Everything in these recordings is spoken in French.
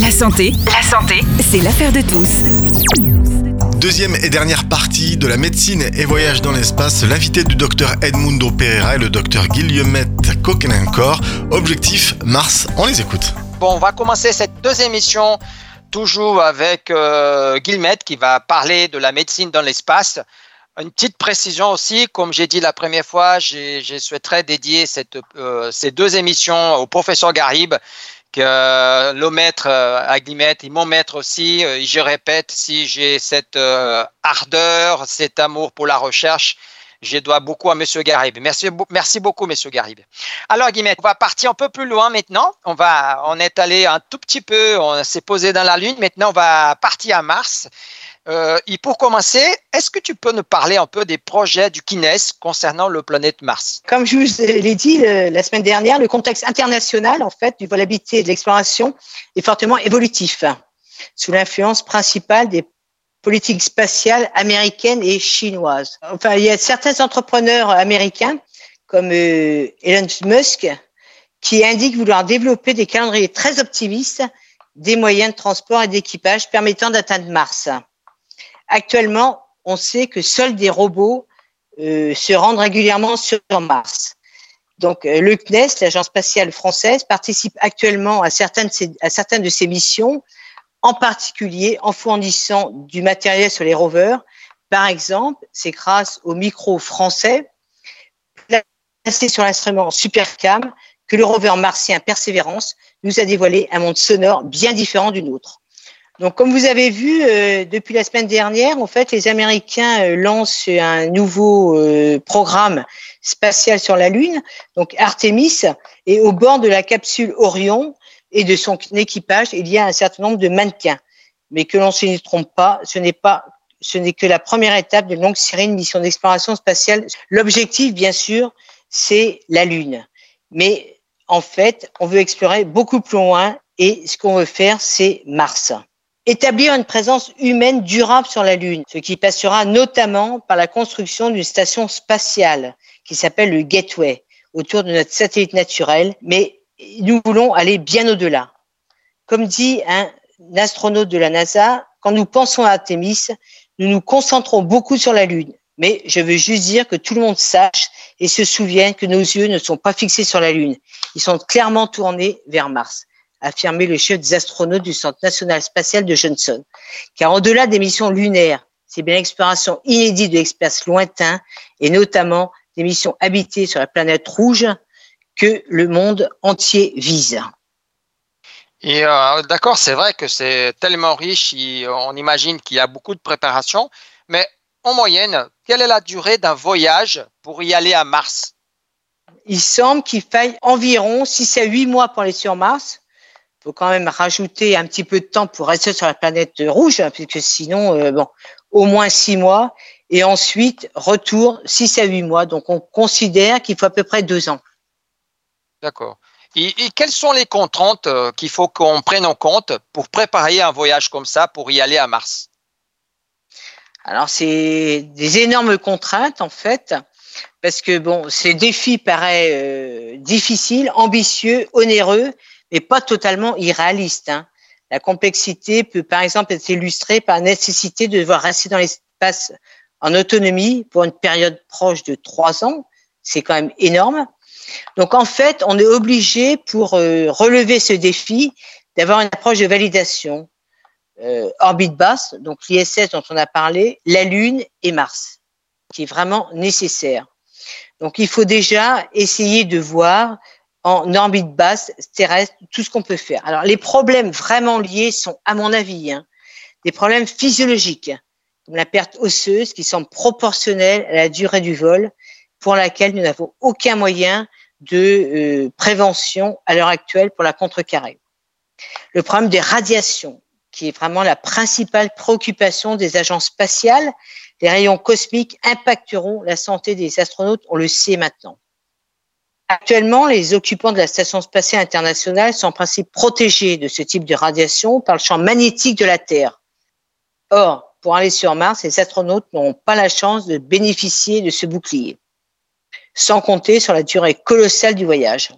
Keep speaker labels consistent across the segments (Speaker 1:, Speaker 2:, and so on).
Speaker 1: La santé, la santé, c'est l'affaire de tous.
Speaker 2: Deuxième et dernière partie de la médecine et voyage dans l'espace, l'invité du docteur Edmundo Pereira et le docteur Guillemette Coquenancor. Objectif Mars, on les écoute.
Speaker 3: Bon, on va commencer cette deuxième émission toujours avec euh, Guillemette qui va parler de la médecine dans l'espace. Une petite précision aussi, comme j'ai dit la première fois, j'ai souhaiterais dédier cette, euh, ces deux émissions au professeur Garib que euh, le maître euh, Aglimette et mon maître aussi, euh, je répète, si j'ai cette ardeur, cet amour pour la recherche, je dois beaucoup à Monsieur Garib. Merci, beaucoup, Monsieur Garib. Alors, Guillemette, on va partir un peu plus loin maintenant. On va, est allé un tout petit peu, on s'est posé dans la Lune. Maintenant, on va partir à Mars. Euh, et pour commencer, est-ce que tu peux nous parler un peu des projets du Kines concernant le planète Mars?
Speaker 4: Comme je vous l'ai dit la semaine dernière, le contexte international en fait du vol habité et de l'exploration est fortement évolutif, sous l'influence principale des politiques spatiales américaines et chinoises. Enfin, il y a certains entrepreneurs américains comme euh, Elon Musk qui indiquent vouloir développer des calendriers très optimistes des moyens de transport et d'équipage permettant d'atteindre Mars. Actuellement, on sait que seuls des robots euh, se rendent régulièrement sur Mars. Donc, euh, le CNES, l'Agence spatiale française, participe actuellement à certaines, de à certaines de ces missions, en particulier en fournissant du matériel sur les rovers. Par exemple, c'est grâce au micro français placé sur l'instrument Supercam que le rover martien Persévérance nous a dévoilé un monde sonore bien différent du nôtre. Donc, comme vous avez vu, euh, depuis la semaine dernière, en fait, les Américains euh, lancent un nouveau euh, programme spatial sur la Lune, donc Artemis, et au bord de la capsule Orion et de son équipage, il y a un certain nombre de mannequins. Mais que l'on ne se trompe pas, ce n'est pas ce n'est que la première étape de longue série de missions d'exploration spatiale. L'objectif, bien sûr, c'est la Lune. Mais en fait, on veut explorer beaucoup plus loin et ce qu'on veut faire, c'est Mars établir une présence humaine durable sur la Lune, ce qui passera notamment par la construction d'une station spatiale qui s'appelle le Gateway autour de notre satellite naturel, mais nous voulons aller bien au-delà. Comme dit un astronaute de la NASA, quand nous pensons à Artemis, nous nous concentrons beaucoup sur la Lune. Mais je veux juste dire que tout le monde sache et se souvienne que nos yeux ne sont pas fixés sur la Lune. Ils sont clairement tournés vers Mars affirmé le chef des astronautes du Centre national spatial de Johnson. Car au-delà des missions lunaires, c'est bien l'exploration inédite de l'espace lointain et notamment des missions habitées sur la planète rouge que le monde entier vise.
Speaker 3: Et euh, d'accord, c'est vrai que c'est tellement riche, on imagine qu'il y a beaucoup de préparation, mais en moyenne, quelle est la durée d'un voyage pour y aller à Mars?
Speaker 4: Il semble qu'il faille environ 6 à 8 mois pour aller sur Mars, faut quand même rajouter un petit peu de temps pour rester sur la planète rouge, hein, puisque sinon, euh, bon, au moins six mois, et ensuite retour six à huit mois. Donc on considère qu'il faut à peu près deux ans.
Speaker 3: D'accord. Et, quelles sont les contraintes euh, qu'il faut qu'on prenne en compte pour préparer un voyage comme ça, pour y aller à Mars?
Speaker 4: Alors c'est des énormes contraintes en fait, parce que bon, ces défis paraissent euh, difficiles, ambitieux, onéreux, mais pas totalement irréaliste. Hein. La complexité peut par exemple être illustrée par la nécessité de devoir rester dans l'espace en autonomie pour une période proche de trois ans. C'est quand même énorme. Donc en fait, on est obligé pour euh, relever ce défi d'avoir une approche de validation euh, orbite basse, donc l'ISS dont on a parlé, la Lune et Mars, qui est vraiment nécessaire. Donc il faut déjà essayer de voir en orbite basse terrestre, tout ce qu'on peut faire. Alors les problèmes vraiment liés sont, à mon avis, hein, des problèmes physiologiques, comme la perte osseuse qui semble proportionnelle à la durée du vol, pour laquelle nous n'avons aucun moyen de euh, prévention à l'heure actuelle pour la contrecarrer. Le problème des radiations, qui est vraiment la principale préoccupation des agences spatiales. Les rayons cosmiques impacteront la santé des astronautes, on le sait maintenant. Actuellement, les occupants de la Station spatiale internationale sont en principe protégés de ce type de radiation par le champ magnétique de la Terre. Or, pour aller sur Mars, les astronautes n'auront pas la chance de bénéficier de ce bouclier, sans compter sur la durée colossale du voyage.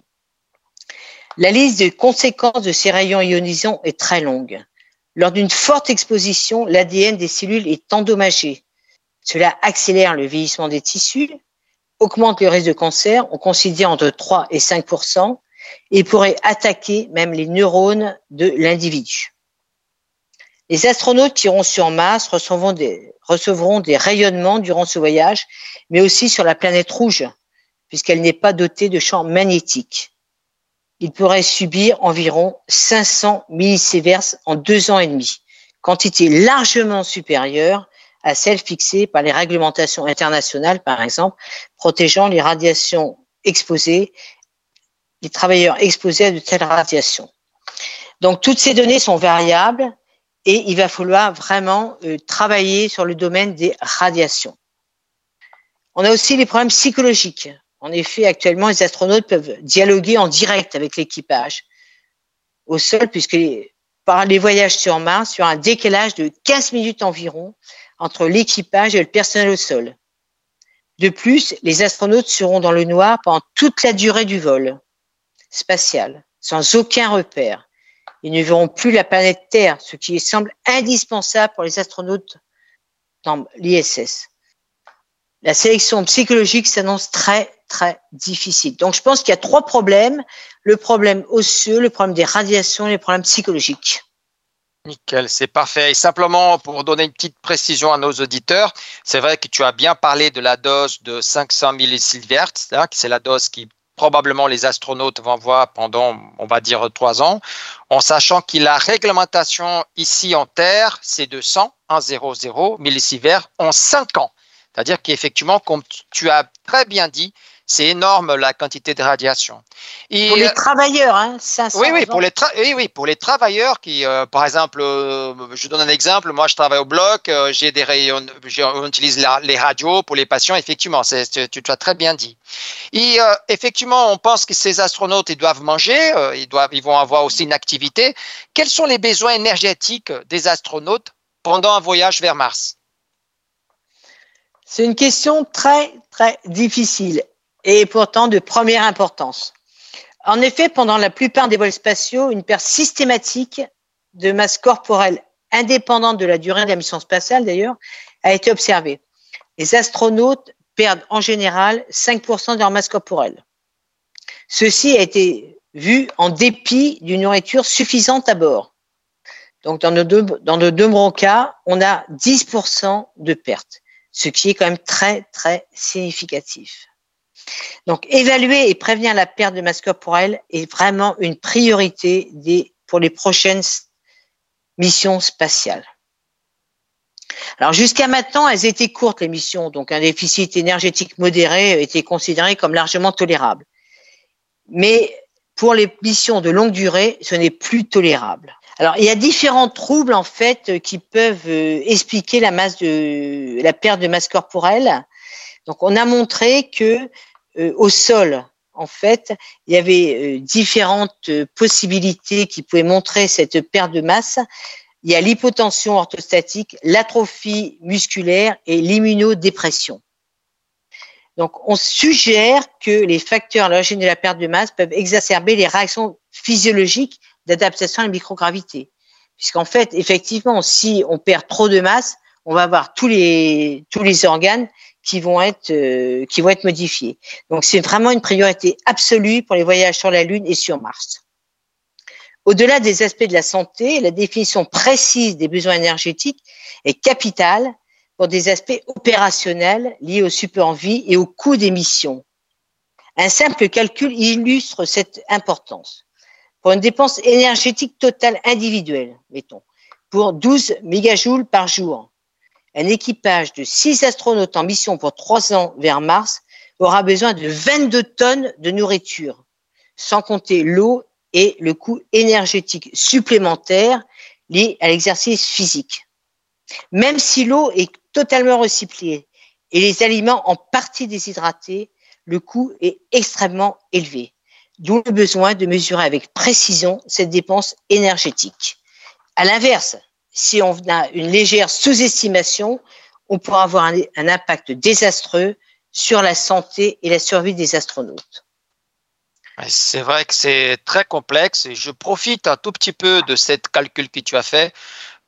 Speaker 4: La liste des conséquences de ces rayons ionisants est très longue. Lors d'une forte exposition, l'ADN des cellules est endommagé. Cela accélère le vieillissement des tissus, augmente le risque de cancer, on considère entre 3 et 5% et pourrait attaquer même les neurones de l'individu. Les astronautes qui iront sur Mars recevront des, recevront des rayonnements durant ce voyage, mais aussi sur la planète rouge, puisqu'elle n'est pas dotée de champs magnétiques. Ils pourraient subir environ 500 millisieverts en deux ans et demi, quantité largement supérieure à celle fixée par les réglementations internationales, par exemple, protégeant les radiations exposées, les travailleurs exposés à de telles radiations. Donc, toutes ces données sont variables et il va falloir vraiment euh, travailler sur le domaine des radiations. On a aussi les problèmes psychologiques. En effet, actuellement, les astronautes peuvent dialoguer en direct avec l'équipage au sol, puisque par les voyages sur Mars, sur un décalage de 15 minutes environ entre l'équipage et le personnel au sol. De plus, les astronautes seront dans le noir pendant toute la durée du vol spatial, sans aucun repère. Ils ne verront plus la planète Terre, ce qui semble indispensable pour les astronautes dans l'ISS. La sélection psychologique s'annonce très, très difficile. Donc, je pense qu'il y a trois problèmes. Le problème osseux, le problème des radiations et le problème psychologique.
Speaker 3: Nickel, c'est parfait. Et simplement pour donner une petite précision à nos auditeurs, c'est vrai que tu as bien parlé de la dose de 500 millisieverts, hein, c'est la dose qui probablement les astronautes vont voir pendant, on va dire, trois ans, en sachant que la réglementation ici en Terre, c'est de 100, 1,00 millisieverts en cinq ans. C'est-à-dire qu'effectivement, comme tu as très bien dit, c'est énorme la quantité de radiation.
Speaker 4: pour les travailleurs, hein, 500
Speaker 3: oui, oui, pour les oui, oui, pour les travailleurs qui, euh, par exemple, euh, je donne un exemple. Moi, je travaille au bloc, euh, j'ai des rayons, on utilise les radios pour les patients. Effectivement, tu, tu as très bien dit. Et effectivement, on pense que ces astronautes, ils doivent manger, ils doivent, ils vont avoir aussi une activité. Quels sont les besoins énergétiques des astronautes pendant un voyage vers Mars?
Speaker 4: C'est une question très, très difficile et pourtant de première importance. En effet, pendant la plupart des vols spatiaux, une perte systématique de masse corporelle indépendante de la durée de la mission spatiale, d'ailleurs, a été observée. Les astronautes perdent en général 5% de leur masse corporelle. Ceci a été vu en dépit d'une nourriture suffisante à bord. Donc, dans nos deux, cas, on a 10% de perte, ce qui est quand même très, très significatif. Donc, évaluer et prévenir la perte de masse corporelle est vraiment une priorité pour les prochaines missions spatiales. Alors, jusqu'à maintenant, elles étaient courtes, les missions, donc un déficit énergétique modéré était considéré comme largement tolérable. Mais pour les missions de longue durée, ce n'est plus tolérable. Alors, il y a différents troubles, en fait, qui peuvent euh, expliquer la masse de, la perte de masse corporelle. Donc, on a montré que euh, au sol, en fait, il y avait euh, différentes euh, possibilités qui pouvaient montrer cette perte de masse. Il y a l'hypotension orthostatique, l'atrophie musculaire et l'immunodépression. Donc, on suggère que les facteurs à l'origine de la perte de masse peuvent exacerber les réactions physiologiques d'adaptation à la microgravité. Puisqu'en fait, effectivement, si on perd trop de masse, on va avoir tous les, tous les organes qui vont être euh, qui vont être modifiés. Donc c'est vraiment une priorité absolue pour les voyages sur la Lune et sur Mars. Au-delà des aspects de la santé, la définition précise des besoins énergétiques est capitale pour des aspects opérationnels liés au support en vie et au coût des missions. Un simple calcul illustre cette importance. Pour une dépense énergétique totale individuelle, mettons, pour 12 mégajoules par jour, un équipage de six astronautes en mission pour trois ans vers Mars aura besoin de 22 tonnes de nourriture, sans compter l'eau et le coût énergétique supplémentaire lié à l'exercice physique. Même si l'eau est totalement recyclée et les aliments en partie déshydratés, le coût est extrêmement élevé, d'où le besoin de mesurer avec précision cette dépense énergétique. À l'inverse, si on a une légère sous-estimation, on pourra avoir un, impact désastreux sur la santé et la survie des astronautes.
Speaker 3: C'est vrai que c'est très complexe et je profite un tout petit peu de cette calcul que tu as fait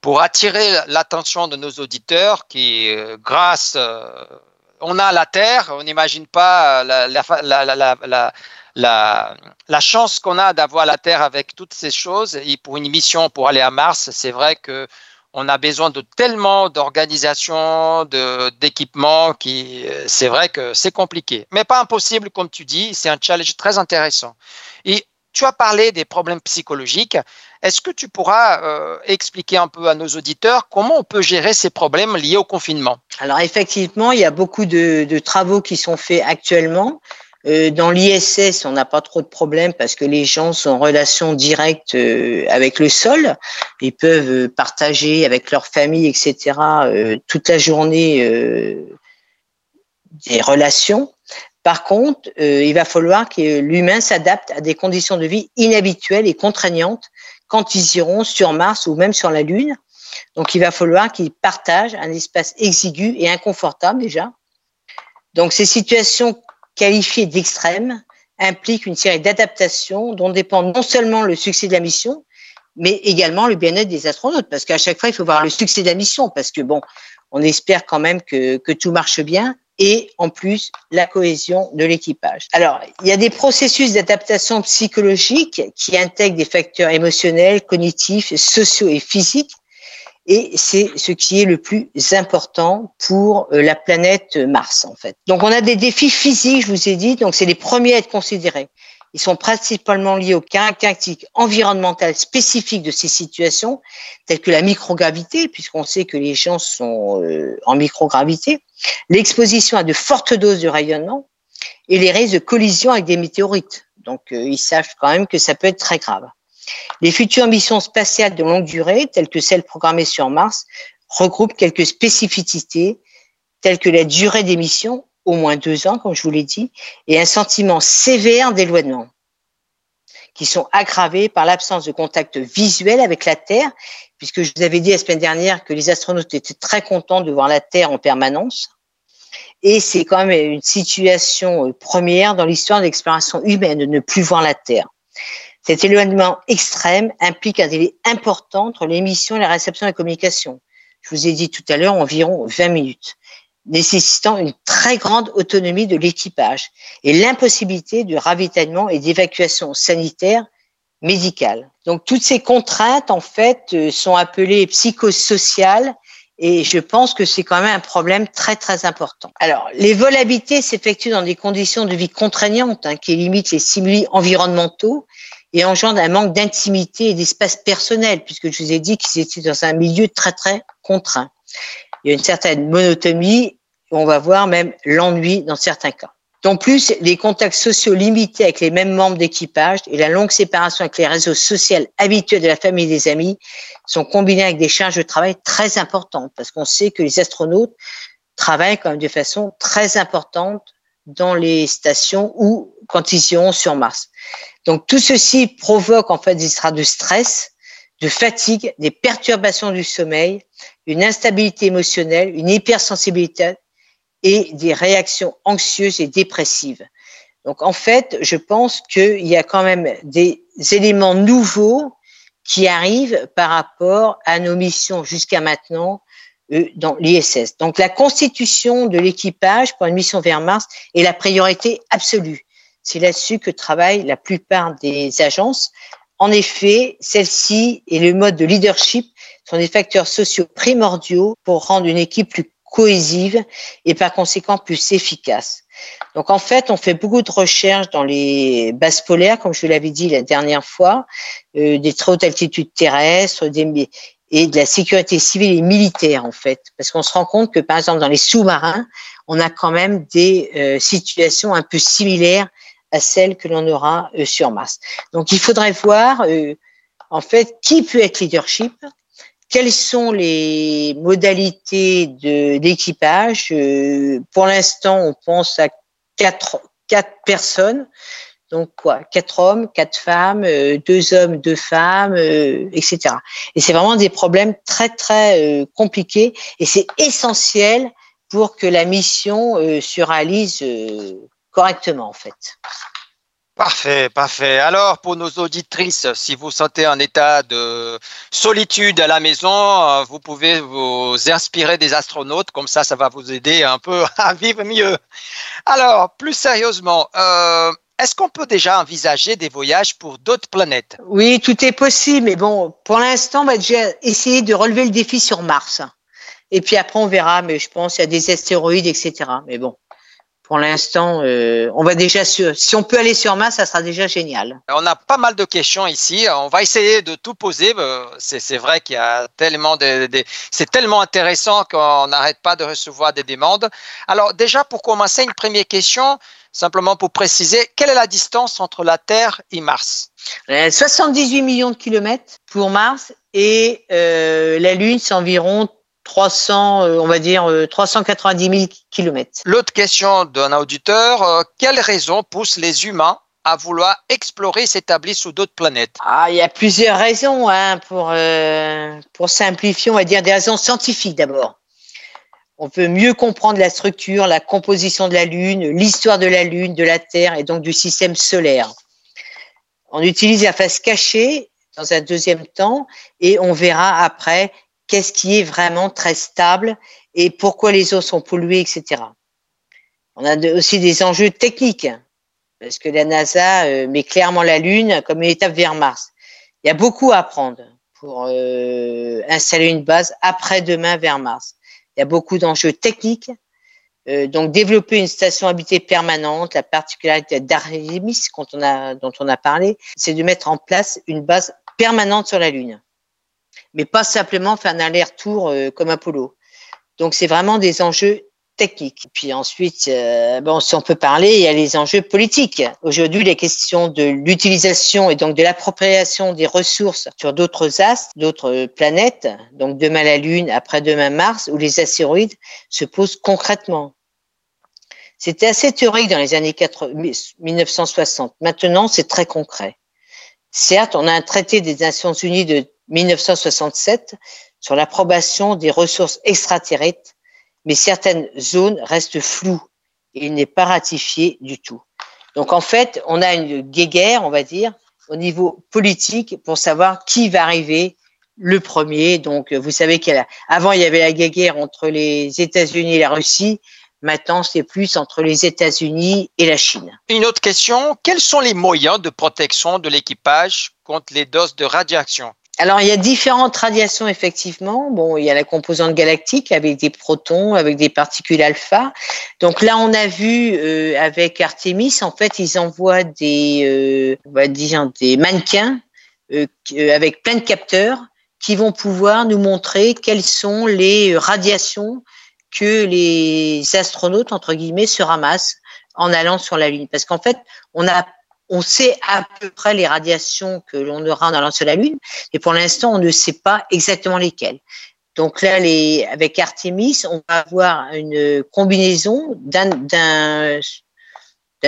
Speaker 3: pour attirer l'attention de nos auditeurs qui, euh, grâce, euh, on a la Terre, on n'imagine pas la, la, chance qu'on a d'avoir la Terre avec toutes ces choses. Et pour une mission, pour aller à Mars, c'est vrai que on a besoin de tellement d'organisations, d'équipements qui, c'est vrai que c'est compliqué, mais pas impossible comme tu dis. C'est un challenge très intéressant. Et tu as parlé des problèmes psychologiques. Est-ce que tu pourras euh, expliquer un peu à nos auditeurs comment on peut gérer ces problèmes liés au confinement?
Speaker 4: Alors effectivement, il y a beaucoup de, travaux qui sont faits actuellement euh, dans l'ISS, on n'a pas trop de problèmes parce que les gens sont en relation directe euh, avec le sol. Ils peuvent partager avec leur famille, etc., toute la journée des relations. Par contre, il va falloir que l'humain s'adapte à des conditions de vie inhabituelles et contraignantes quand ils iront sur Mars ou même sur la Lune. Donc, il va falloir qu'ils partagent un espace exigu et inconfortable déjà. Donc, ces situations qualifié d'extrême implique une série d'adaptations dont dépend non seulement le succès de la mission, mais également le bien-être des astronautes. Parce qu'à chaque fois, il faut voir le succès de la mission, parce que bon, on espère quand même que, que tout marche bien et en plus la cohésion de l'équipage. Alors, il y a des processus d'adaptation psychologique qui intègrent des facteurs émotionnels, cognitifs, sociaux et physiques et c'est ce qui est le plus important pour euh, la planète Mars en fait. Donc on a des défis physiques, je vous ai dit, donc c'est les premiers à être considérés. Ils sont principalement liés aux caractéristiques environnementales spécifiques de ces situations, telles que la microgravité, puisqu'on sait que les gens sont euh, en microgravité, l'exposition à de fortes doses de rayonnement et les risques de collision avec des météorites. Donc euh, ils savent quand même que ça peut être très grave. Les futures missions spatiales de longue durée, telles que celles programmées sur Mars, regroupent quelques spécificités, telles que la durée des missions, au moins deux ans, comme je vous l'ai dit, et un sentiment sévère d'éloignement, qui sont aggravés par l'absence de contact visuel avec la Terre, puisque je vous avais dit la semaine dernière que les astronautes étaient très contents de voir la Terre en permanence. Et c'est quand même une situation première dans l'histoire de l'exploration humaine de ne plus voir la Terre. Cet éloignement extrême implique un délai important entre l'émission et la réception de la communication. Je vous ai dit tout à l'heure environ 20 minutes, nécessitant une très grande autonomie de l'équipage et l'impossibilité de ravitaillement et d'évacuation sanitaire médicale. Donc toutes ces contraintes en fait euh, sont appelées psychosociales et je pense que c'est quand même un problème très très important. Alors, les vols habités s'effectuent dans des conditions de vie contraignantes hein, qui limitent les stimuli environnementaux et engendre un manque d'intimité et d'espace personnel, puisque je vous ai dit qu'ils étaient dans un milieu très, très contraint. Il y a une certaine monotomie, on va voir même l'ennui dans certains cas. En plus, les contacts sociaux limités avec les mêmes membres d'équipage et la longue séparation avec les réseaux sociaux habituels de la famille et des amis sont combinés avec des charges de travail très importantes, parce qu'on sait que les astronautes travaillent quand même de façon très importante dans les stations ou quand ils iront sur Mars. Donc tout ceci provoque en fait des états de stress, de fatigue, des perturbations du sommeil, une instabilité émotionnelle, une hypersensibilité et des réactions anxieuses et dépressives. Donc en fait, je pense qu'il y a quand même des éléments nouveaux qui arrivent par rapport à nos missions jusqu'à maintenant euh, dans l'ISS. Donc la constitution de l'équipage pour une mission vers Mars est la priorité absolue. C'est là-dessus que travaillent la plupart des agences. En effet, celle-ci et le mode de leadership sont des facteurs sociaux primordiaux pour rendre une équipe plus cohésive et par conséquent plus efficace. Donc en fait, on fait beaucoup de recherches dans les bases polaires, comme je l'avais dit la dernière fois, euh, des très hautes altitudes terrestres, des, et de la sécurité civile et militaire en fait, parce qu'on se rend compte que par exemple dans les sous-marins, on a quand même des euh, situations un peu similaires à celle que l'on aura euh, sur Mars. Donc il faudrait voir euh, en fait qui peut être leadership, quelles sont les modalités d'équipage. Euh, pour l'instant, on pense à quatre quatre personnes. Donc quoi, quatre hommes, quatre femmes, deux hommes, deux femmes, etc. Et c'est vraiment des problèmes très très compliqués et c'est essentiel pour que la mission se réalise correctement en fait.
Speaker 3: Parfait, parfait. Alors, pour nos auditrices, si vous sentez un état de solitude à la maison, euh, vous pouvez vous inspirer des astronautes, comme ça, ça va vous aider un peu à vivre mieux. Alors, plus sérieusement, euh, est-ce qu'on peut déjà envisager des voyages pour d'autres planètes?
Speaker 4: Oui, tout est possible, mais bon, pour l'instant, on va déjà essayer de relever le défi sur Mars. Et puis après, on verra, mais je pense qu'il y a des astéroïdes, etc. Mais bon, pour l'instant, euh, on va déjà sur, si on peut aller sur Mars, ça sera déjà génial.
Speaker 3: On a pas mal de questions ici. On va essayer de tout poser. Euh, c'est vrai qu'il y a tellement de, c'est tellement intéressant qu'on n'arrête pas de recevoir des demandes. Alors déjà, pour commencer, une première question, simplement pour préciser, quelle est la distance entre la Terre et Mars?
Speaker 4: 78 euh, millions de kilomètres pour Mars et euh, la Lune, c'est environ 300, euh, on va dire 390 000 kilomètres.
Speaker 3: L'autre question d'un auditeur, euh, quelles raisons poussent les humains à vouloir explorer, s'établir sur d'autres planètes?
Speaker 4: Ah, il y a plusieurs raisons hein, pour euh, pour simplifier, on va dire des raisons scientifiques d'abord. On veut mieux comprendre la structure, la composition de la Lune, l'histoire de la Lune, de la Terre et donc du système solaire. On utilise la face cachée dans un deuxième temps et on verra après qu'est-ce qui est vraiment très stable et pourquoi les eaux sont polluées, etc. On a aussi des enjeux techniques, parce que la NASA euh, met clairement la Lune comme une étape vers Mars. Il y a beaucoup à apprendre pour euh, installer une base après-demain vers Mars. Il y a beaucoup d'enjeux techniques. Euh, donc, développer une station habitée permanente, la particularité d'Artemis dont on a parlé, c'est de mettre en place une base permanente sur la Lune mais pas simplement faire un aller-retour euh, comme Apollo. Donc c'est vraiment des enjeux techniques. Puis ensuite, euh, bon, si on peut parler, il y a les enjeux politiques. Aujourd'hui, les questions de l'utilisation et donc de l'appropriation des ressources sur d'autres astres, d'autres planètes, donc demain la Lune, après-demain Mars, ou les astéroïdes, se posent concrètement. C'était assez théorique dans les années 1960. Maintenant, c'est très concret. Certes, on a un traité des Nations Unies de 1967 sur l'approbation des ressources extraterrestres, mais certaines zones restent floues et il n'est pas ratifié du tout. Donc en fait, on a une guéguerre, on va dire, au niveau politique pour savoir qui va arriver le premier. Donc vous savez qu'avant il y avait la guéguerre entre les États-Unis et la Russie. Maintenant, c'est plus entre les États-Unis et la Chine.
Speaker 3: Une autre question, quels sont les moyens de protection de l'équipage contre les doses de radiation?
Speaker 4: Alors, il y a différentes radiations, effectivement. Bon, il y a la composante galactique avec des protons, avec des particules alpha. Donc là, on a vu euh, avec Artemis, en fait, ils envoient des, euh, on va dire, des mannequins euh, avec plein de capteurs qui vont pouvoir nous montrer quelles sont les radiations que les astronautes, entre guillemets, se ramassent en allant sur la Lune. Parce qu'en fait, on a on sait à peu près les radiations que l'on aura en allant sur la Lune, mais pour l'instant, on ne sait pas exactement lesquelles. Donc là, les, avec Artemis, on va avoir une combinaison d'un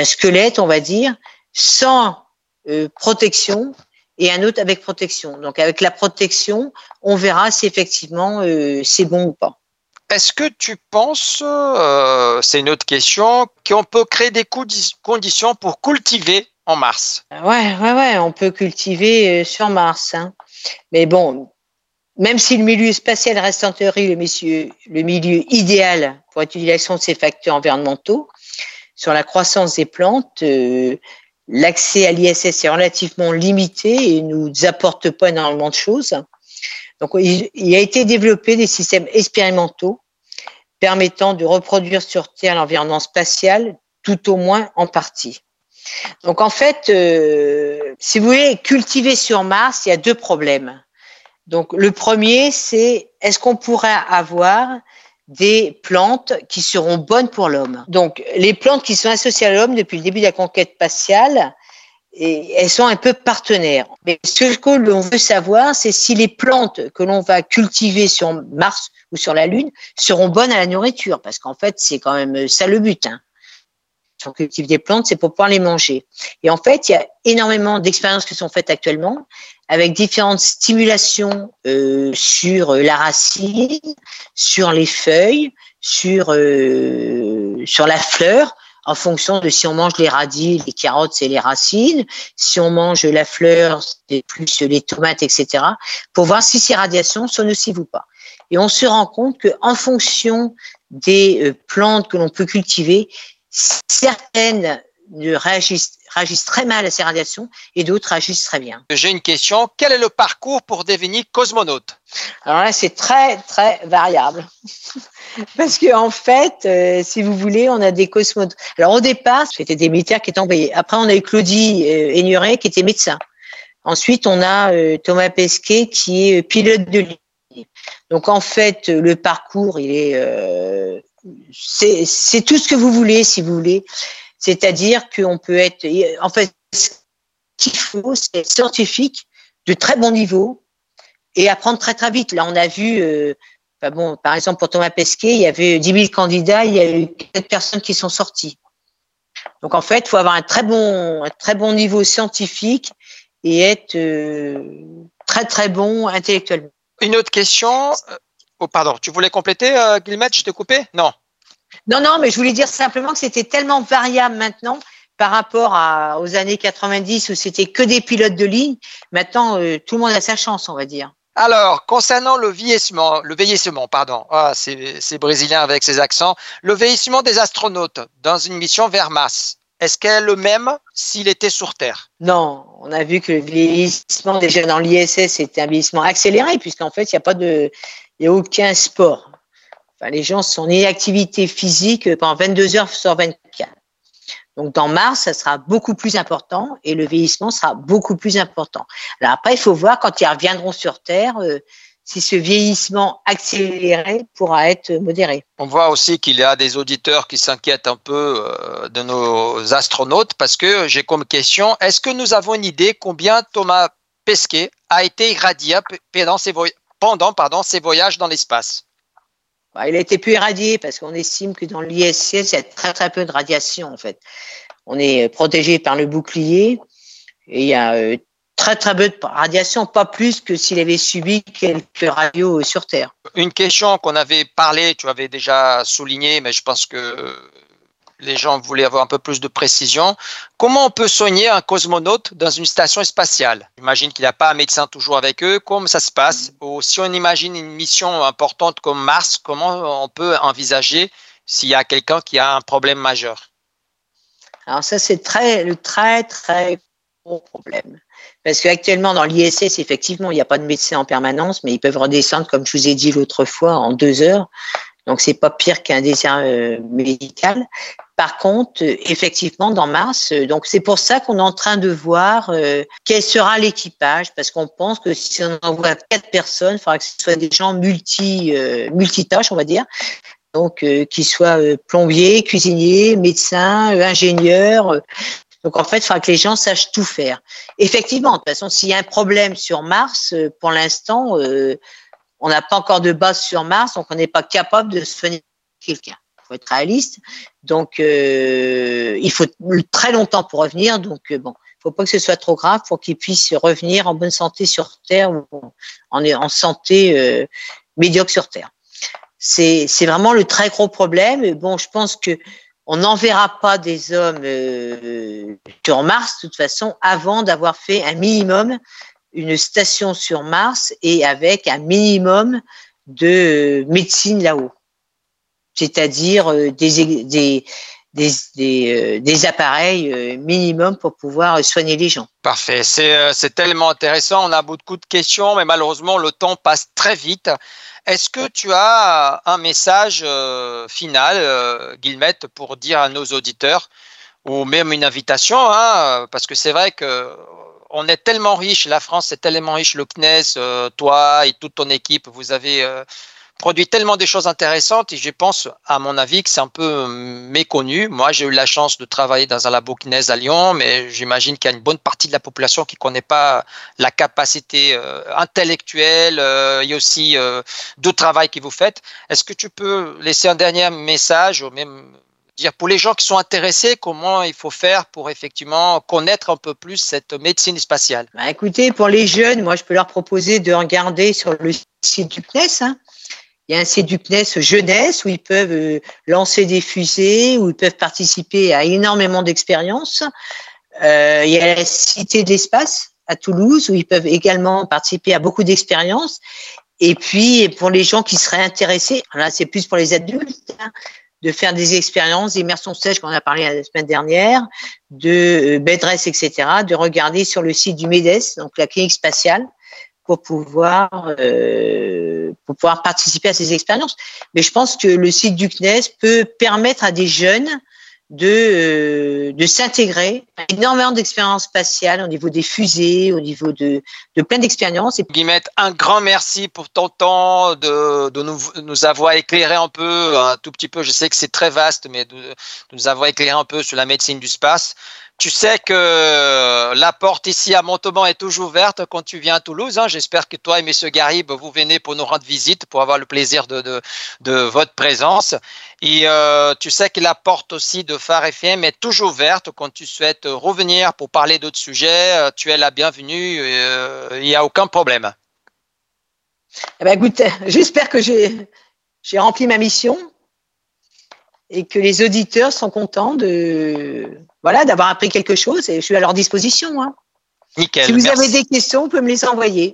Speaker 4: squelette, on va dire, sans euh, protection et un autre avec protection. Donc avec la protection, on verra si effectivement euh, c'est bon ou pas.
Speaker 3: Est-ce que tu penses, euh, c'est une autre question, qu'on peut créer des conditions pour cultiver en Mars?
Speaker 4: Ouais, ouais, ouais, on peut cultiver euh, sur Mars. Hein. Mais bon, même si le milieu spatial reste en théorie le, milieu idéal pour l'utilisation de ces facteurs environnementaux, sur la croissance des plantes, euh, l'accès à l'ISS est relativement limité et nous apporte pas énormément de choses. Donc, il a été développé des systèmes expérimentaux permettant de reproduire sur Terre l'environnement spatial, tout au moins en partie. Donc en fait, euh, si vous voulez cultiver sur Mars, il y a deux problèmes. Donc le premier, c'est est-ce qu'on pourrait avoir des plantes qui seront bonnes pour l'homme? Donc les plantes qui sont associées à l'homme depuis le début de la conquête spatiale, elles sont un peu partenaires. Mais ce que l'on veut savoir, c'est si les plantes que l'on va cultiver sur Mars ou sur la Lune seront bonnes à la nourriture, parce qu'en fait, c'est quand même ça le but. Hein si on cultive des plantes, c'est pour pouvoir les manger. Et en fait, il y a énormément d'expériences qui sont faites actuellement avec différentes stimulations euh, sur la racine, sur les feuilles, sur euh, sur la fleur, en fonction de si on mange les radis, les carottes, c'est les racines, si on mange la fleur, c'est plus les tomates, etc., pour voir si ces radiations sont nocives ou pas. Et on se rend compte qu'en fonction des euh, plantes que l'on peut cultiver, certaines réagissent, réagissent très mal à ces radiations et d'autres réagissent très bien.
Speaker 3: J'ai une question. Quel est le parcours pour devenir cosmonaute?
Speaker 4: Alors là, c'est très, très variable. Parce que en fait, euh, si vous voulez, on a des cosmonautes. Alors au départ, c'était des militaires qui étaient envoyés. Après, on a eu Claudie euh, qui était médecin. Ensuite, on a euh, Thomas Pesquet qui est pilote de ligne. Donc en fait, le parcours, il est, euh, c'est tout ce que vous voulez, si vous voulez. C'est-à-dire qu'on peut être, en fait, ce qu'il faut, c'est être scientifique de très bon niveau et apprendre très très vite. Là, on a vu, euh, par exemple pour Thomas Pesquet, il y avait 10 000 candidats, il y a eu quatre personnes qui sont sorties. Donc en fait, il faut avoir un très bon, un très bon niveau scientifique et être euh, très très bon intellectuellement.
Speaker 3: Une autre question. Euh, oh, pardon, tu voulais compléter, euh, Je t'ai coupé? Non.
Speaker 4: Non, non, mais je voulais dire simplement que c'était tellement variable maintenant par rapport à, aux années 90 où c'était que des pilotes de ligne. Maintenant, euh, tout le monde a sa chance, on va dire.
Speaker 3: Alors, concernant le vieillissement, le vieillissement, pardon, ah, c'est brésilien avec ses accents, le vieillissement des astronautes dans une mission vers Mars, est-ce qu'elle est le même s'il était sur Terre?
Speaker 4: Non, on a vu que le vieillissement déjà dans l'ISS était un vieillissement accéléré puisqu'en fait, il n'y a pas de, il y a aucun sport les gens sont en activité physique pendant 22 heures sur 24. Donc dans Mars, ça sera beaucoup plus important et le vieillissement sera beaucoup plus important. Alors après, il faut voir quand ils reviendront sur Terre euh, si ce vieillissement accéléré pourra être modéré.
Speaker 3: On voit aussi qu'il y a des auditeurs qui s'inquiètent un peu euh, de nos astronautes parce que j'ai comme question, est-ce que nous avons une idée combien Thomas Pesquet a été irradié pendant ses, voyages dans l'espace?
Speaker 4: Il a été plus irradié parce qu'on estime que dans l'ISS, il y a très très peu de radiation en fait. On est euh, protégé par le bouclier et il y a euh, très très peu de radiation, pas plus que s'il avait subi quelques radios sur Terre.
Speaker 3: Une question qu'on avait parlé, tu avais déjà souligné, mais je pense que les gens voulaient avoir un peu plus de précision. Comment on peut soigner un cosmonaute dans une station spatiale? J'imagine qu'il n'y a pas un médecin toujours avec eux. Comment ça se passe? Ou si on imagine une mission importante comme Mars, comment on peut envisager s'il y a quelqu'un qui a un problème majeur?
Speaker 4: Alors ça, c'est très, le très, très gros problème. Parce qu'actuellement, dans l'ISS, effectivement, il n'y a pas de médecin en permanence, mais ils peuvent redescendre, comme je vous ai dit l'autre fois, en deux heures. Donc, c'est pas pire qu'un désert euh, médical. Par contre, euh, effectivement, dans Mars, euh, donc c'est pour ça qu'on est en train de voir quel sera l'équipage, parce qu'on pense que si on envoie quatre personnes, il faudra que ce soit des gens multi multitâches, on va dire, donc qui soient plombiers, cuisiniers, médecins, ingénieurs. Donc en fait, il faudra que les gens sachent tout faire. Effectivement, de toute façon, s'il y a un problème sur Mars, pour l'instant, on n'a pas encore de base sur Mars, donc on n'est pas capable de soigner quelqu'un. Faut être réaliste. Donc, euh, il faut très longtemps pour revenir. Donc, euh, bon, faut pas que ce soit trop grave pour qu'il puisse revenir en bonne santé sur Terre ou en, en santé euh, médiocre sur Terre. C'est vraiment le très gros problème. Bon, je pense que on n'enverra pas des hommes sur Mars de toute façon avant d'avoir fait un minimum une station sur Mars et avec un minimum de médecine là-haut, c'est-à-dire euh, euh, des, appareils euh, minimum pour pouvoir soigner les gens.
Speaker 3: Parfait, c'est tellement intéressant, on a beaucoup de questions, mais malheureusement le temps passe très vite. Est-ce que tu as un message final, Guillemette, pour dire à nos auditeurs, ou même une invitation, hein, parce que c'est vrai que on est tellement riche, la France est tellement riche, le CNES, toi et toute ton équipe, vous avez produit tellement de choses intéressantes et je pense, à mon avis, que c'est un peu euh, méconnu. Moi, j'ai eu la chance de travailler dans un labo CNES à Lyon, mais j'imagine qu'il y a une bonne partie de la population qui ne connaît pas la capacité intellectuelle et aussi de travail que vous faites. Est-ce que tu peux laisser un dernier message ou même dire pour les gens qui sont intéressés, comment il faut faire pour effectivement connaître un peu plus cette médecine spatiale?
Speaker 4: Bah, Écoutez, pour les jeunes, moi je peux leur proposer de regarder sur le site du CNES. Hein. Il y a un site du CNES jeunesse où ils peuvent euh, lancer des fusées, où ils peuvent participer à énormément d'expériences. Euh, il y a la Cité de l'espace à Toulouse où ils peuvent également participer à beaucoup d'expériences. Et puis pour les gens qui seraient intéressés, là c'est plus pour les adultes, hein, de faire des expériences d'immersion sèche qu'on a parlé la semaine dernière, de euh, bedrest, etc., de regarder sur le site du MEDES, donc la clinique spatiale, pour pouvoir euh, pour pouvoir participer à ces expériences. Mais je pense que le site du CNES peut permettre à des jeunes de, euh, de s'intégrer. Énormément d'expériences spatiales au niveau des fusées, au niveau de, de plein d'expériences.
Speaker 3: Guillemette, un grand merci pour ton temps, de, de nous, nous, avoir éclairé un peu, un tout petit peu, je sais que c'est très vaste, mais de, de, nous avoir éclairé un peu sur la médecine du space. Tu sais que la porte ici à Montauban est toujours ouverte quand tu viens à Toulouse. Hein. J'espère que toi et M. Garib, vous venez pour nous rendre visite, pour avoir le plaisir de, votre présence. Et euh, tu sais que la porte aussi de Phare FM est toujours ouverte quand tu souhaites revenir pour parler d'autres sujets. Euh, tu es la bienvenue, euh, il n'y a aucun problème.
Speaker 4: Eh ben, écoute, j'espère que j'ai rempli ma mission et que les auditeurs sont contents de voilà d'avoir appris quelque chose et je suis à leur disposition. Hein.
Speaker 3: Nickel.
Speaker 4: Si vous
Speaker 3: merci.
Speaker 4: avez des questions, vous pouvez me les envoyer.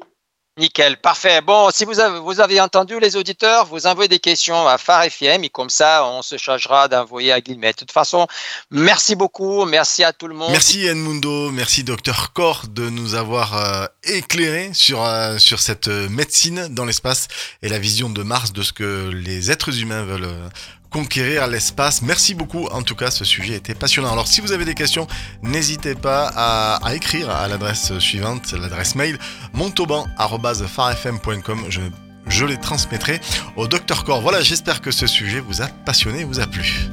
Speaker 3: Nickel, parfait. Bon, si vous avez, vous avez entendu les auditeurs, vous envoyez des questions à Phare FM et comme ça, on se chargera d'envoyer à Guillemette. De toute façon, merci beaucoup, merci à tout le monde.
Speaker 2: Merci Edmundo, merci Docteur Cor de nous avoir euh, éclairé sur, euh, sur cette médecine dans l'espace et la vision de Mars de ce que les êtres humains veulent euh, conquérir l'espace. Merci beaucoup. En tout cas, ce sujet était passionnant. Alors, si vous avez des questions, n'hésitez pas à, écrire à l'adresse suivante, l'adresse mail montauban.farfm.com. Je, je les transmettrai au Dr Core. Voilà, j'espère que ce sujet vous a passionné, vous a plu.